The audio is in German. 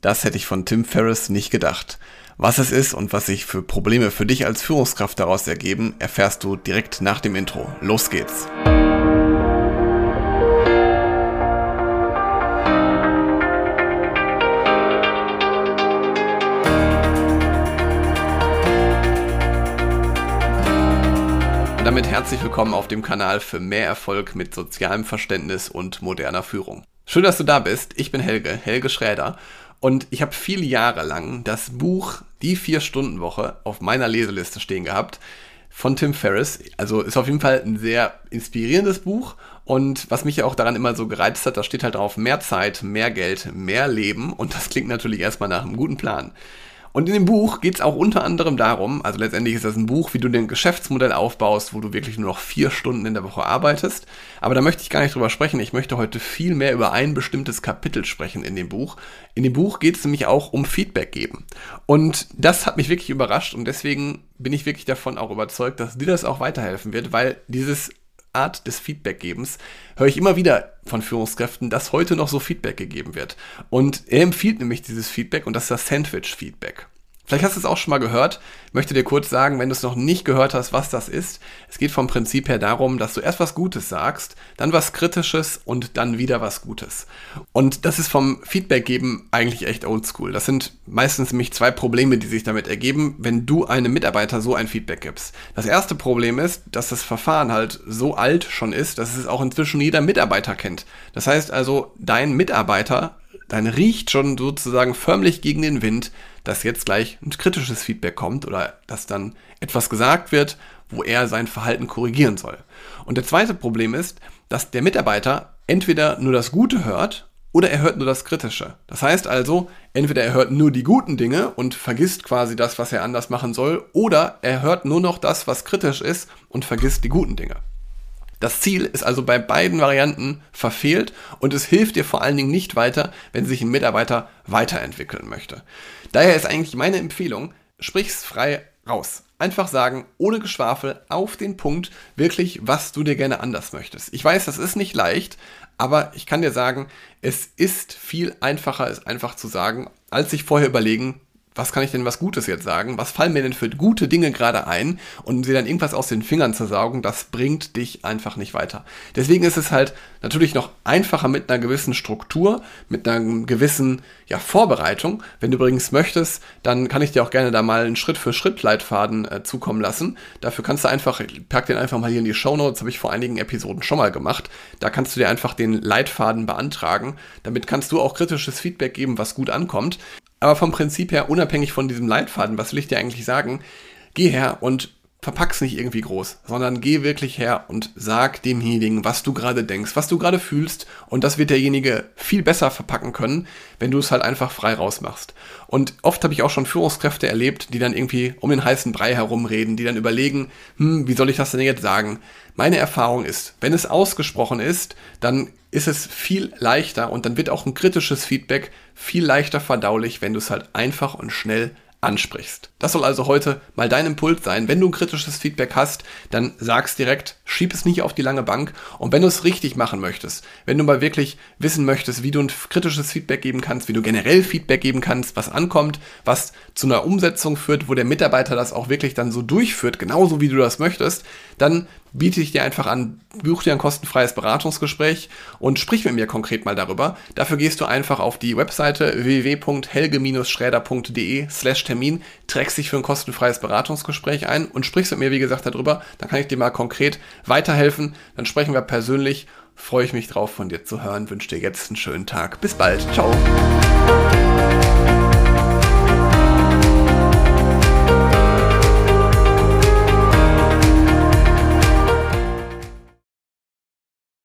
Das hätte ich von Tim Ferriss nicht gedacht. Was es ist und was sich für Probleme für dich als Führungskraft daraus ergeben, erfährst du direkt nach dem Intro. Los geht's! Und damit herzlich willkommen auf dem Kanal für mehr Erfolg mit sozialem Verständnis und moderner Führung. Schön, dass du da bist. Ich bin Helge, Helge Schräder und ich habe viele Jahre lang das Buch Die Vier-Stunden-Woche auf meiner Leseliste stehen gehabt von Tim Ferriss. Also ist auf jeden Fall ein sehr inspirierendes Buch. Und was mich ja auch daran immer so gereizt hat, da steht halt drauf mehr Zeit, mehr Geld, mehr Leben. Und das klingt natürlich erstmal nach einem guten Plan. Und in dem Buch geht es auch unter anderem darum, also letztendlich ist das ein Buch, wie du dein Geschäftsmodell aufbaust, wo du wirklich nur noch vier Stunden in der Woche arbeitest. Aber da möchte ich gar nicht drüber sprechen. Ich möchte heute viel mehr über ein bestimmtes Kapitel sprechen in dem Buch. In dem Buch geht es nämlich auch um Feedback geben. Und das hat mich wirklich überrascht und deswegen bin ich wirklich davon auch überzeugt, dass dir das auch weiterhelfen wird, weil dieses Art des Feedbackgebens höre ich immer wieder von Führungskräften, dass heute noch so Feedback gegeben wird. Und er empfiehlt nämlich dieses Feedback und das ist das Sandwich-Feedback. Vielleicht hast du es auch schon mal gehört. Ich möchte dir kurz sagen, wenn du es noch nicht gehört hast, was das ist. Es geht vom Prinzip her darum, dass du erst was Gutes sagst, dann was Kritisches und dann wieder was Gutes. Und das ist vom Feedback geben eigentlich echt oldschool. Das sind meistens nämlich zwei Probleme, die sich damit ergeben, wenn du einem Mitarbeiter so ein Feedback gibst. Das erste Problem ist, dass das Verfahren halt so alt schon ist, dass es auch inzwischen jeder Mitarbeiter kennt. Das heißt also, dein Mitarbeiter dann riecht schon sozusagen förmlich gegen den Wind, dass jetzt gleich ein kritisches Feedback kommt oder dass dann etwas gesagt wird, wo er sein Verhalten korrigieren soll. Und der zweite Problem ist, dass der Mitarbeiter entweder nur das Gute hört oder er hört nur das Kritische. Das heißt also, entweder er hört nur die guten Dinge und vergisst quasi das, was er anders machen soll, oder er hört nur noch das, was kritisch ist und vergisst die guten Dinge. Das Ziel ist also bei beiden Varianten verfehlt und es hilft dir vor allen Dingen nicht weiter, wenn sich ein Mitarbeiter weiterentwickeln möchte. Daher ist eigentlich meine Empfehlung, sprich's frei raus. Einfach sagen, ohne Geschwafel, auf den Punkt, wirklich, was du dir gerne anders möchtest. Ich weiß, das ist nicht leicht, aber ich kann dir sagen, es ist viel einfacher, es einfach zu sagen, als sich vorher überlegen, was kann ich denn was Gutes jetzt sagen? Was fallen mir denn für gute Dinge gerade ein? Und sie dann irgendwas aus den Fingern zu saugen, das bringt dich einfach nicht weiter. Deswegen ist es halt natürlich noch einfacher mit einer gewissen Struktur, mit einer gewissen ja, Vorbereitung. Wenn du übrigens möchtest, dann kann ich dir auch gerne da mal einen Schritt-für-Schritt-Leitfaden äh, zukommen lassen. Dafür kannst du einfach, pack den einfach mal hier in die Show Notes, habe ich vor einigen Episoden schon mal gemacht. Da kannst du dir einfach den Leitfaden beantragen. Damit kannst du auch kritisches Feedback geben, was gut ankommt. Aber vom Prinzip her, unabhängig von diesem Leitfaden, was will ich dir eigentlich sagen? Geh her und verpack's nicht irgendwie groß, sondern geh wirklich her und sag demjenigen, was du gerade denkst, was du gerade fühlst und das wird derjenige viel besser verpacken können, wenn du es halt einfach frei rausmachst. Und oft habe ich auch schon Führungskräfte erlebt, die dann irgendwie um den heißen Brei herumreden, die dann überlegen, hm, wie soll ich das denn jetzt sagen? Meine Erfahrung ist, wenn es ausgesprochen ist, dann ist es viel leichter und dann wird auch ein kritisches Feedback viel leichter verdaulich, wenn du es halt einfach und schnell ansprichst. Das soll also heute mal dein Impuls sein. Wenn du ein kritisches Feedback hast, dann sag's direkt, schieb es nicht auf die lange Bank. Und wenn du es richtig machen möchtest, wenn du mal wirklich wissen möchtest, wie du ein kritisches Feedback geben kannst, wie du generell Feedback geben kannst, was ankommt, was zu einer Umsetzung führt, wo der Mitarbeiter das auch wirklich dann so durchführt, genauso wie du das möchtest, dann biete ich dir einfach an, buch dir ein kostenfreies Beratungsgespräch und sprich mit mir konkret mal darüber. Dafür gehst du einfach auf die Webseite www.helge-schräder.de slash Termin, trägst dich für ein kostenfreies Beratungsgespräch ein und sprichst mit mir, wie gesagt, darüber. Dann kann ich dir mal konkret weiterhelfen. Dann sprechen wir persönlich. Freue ich mich drauf, von dir zu hören. Wünsche dir jetzt einen schönen Tag. Bis bald. Ciao.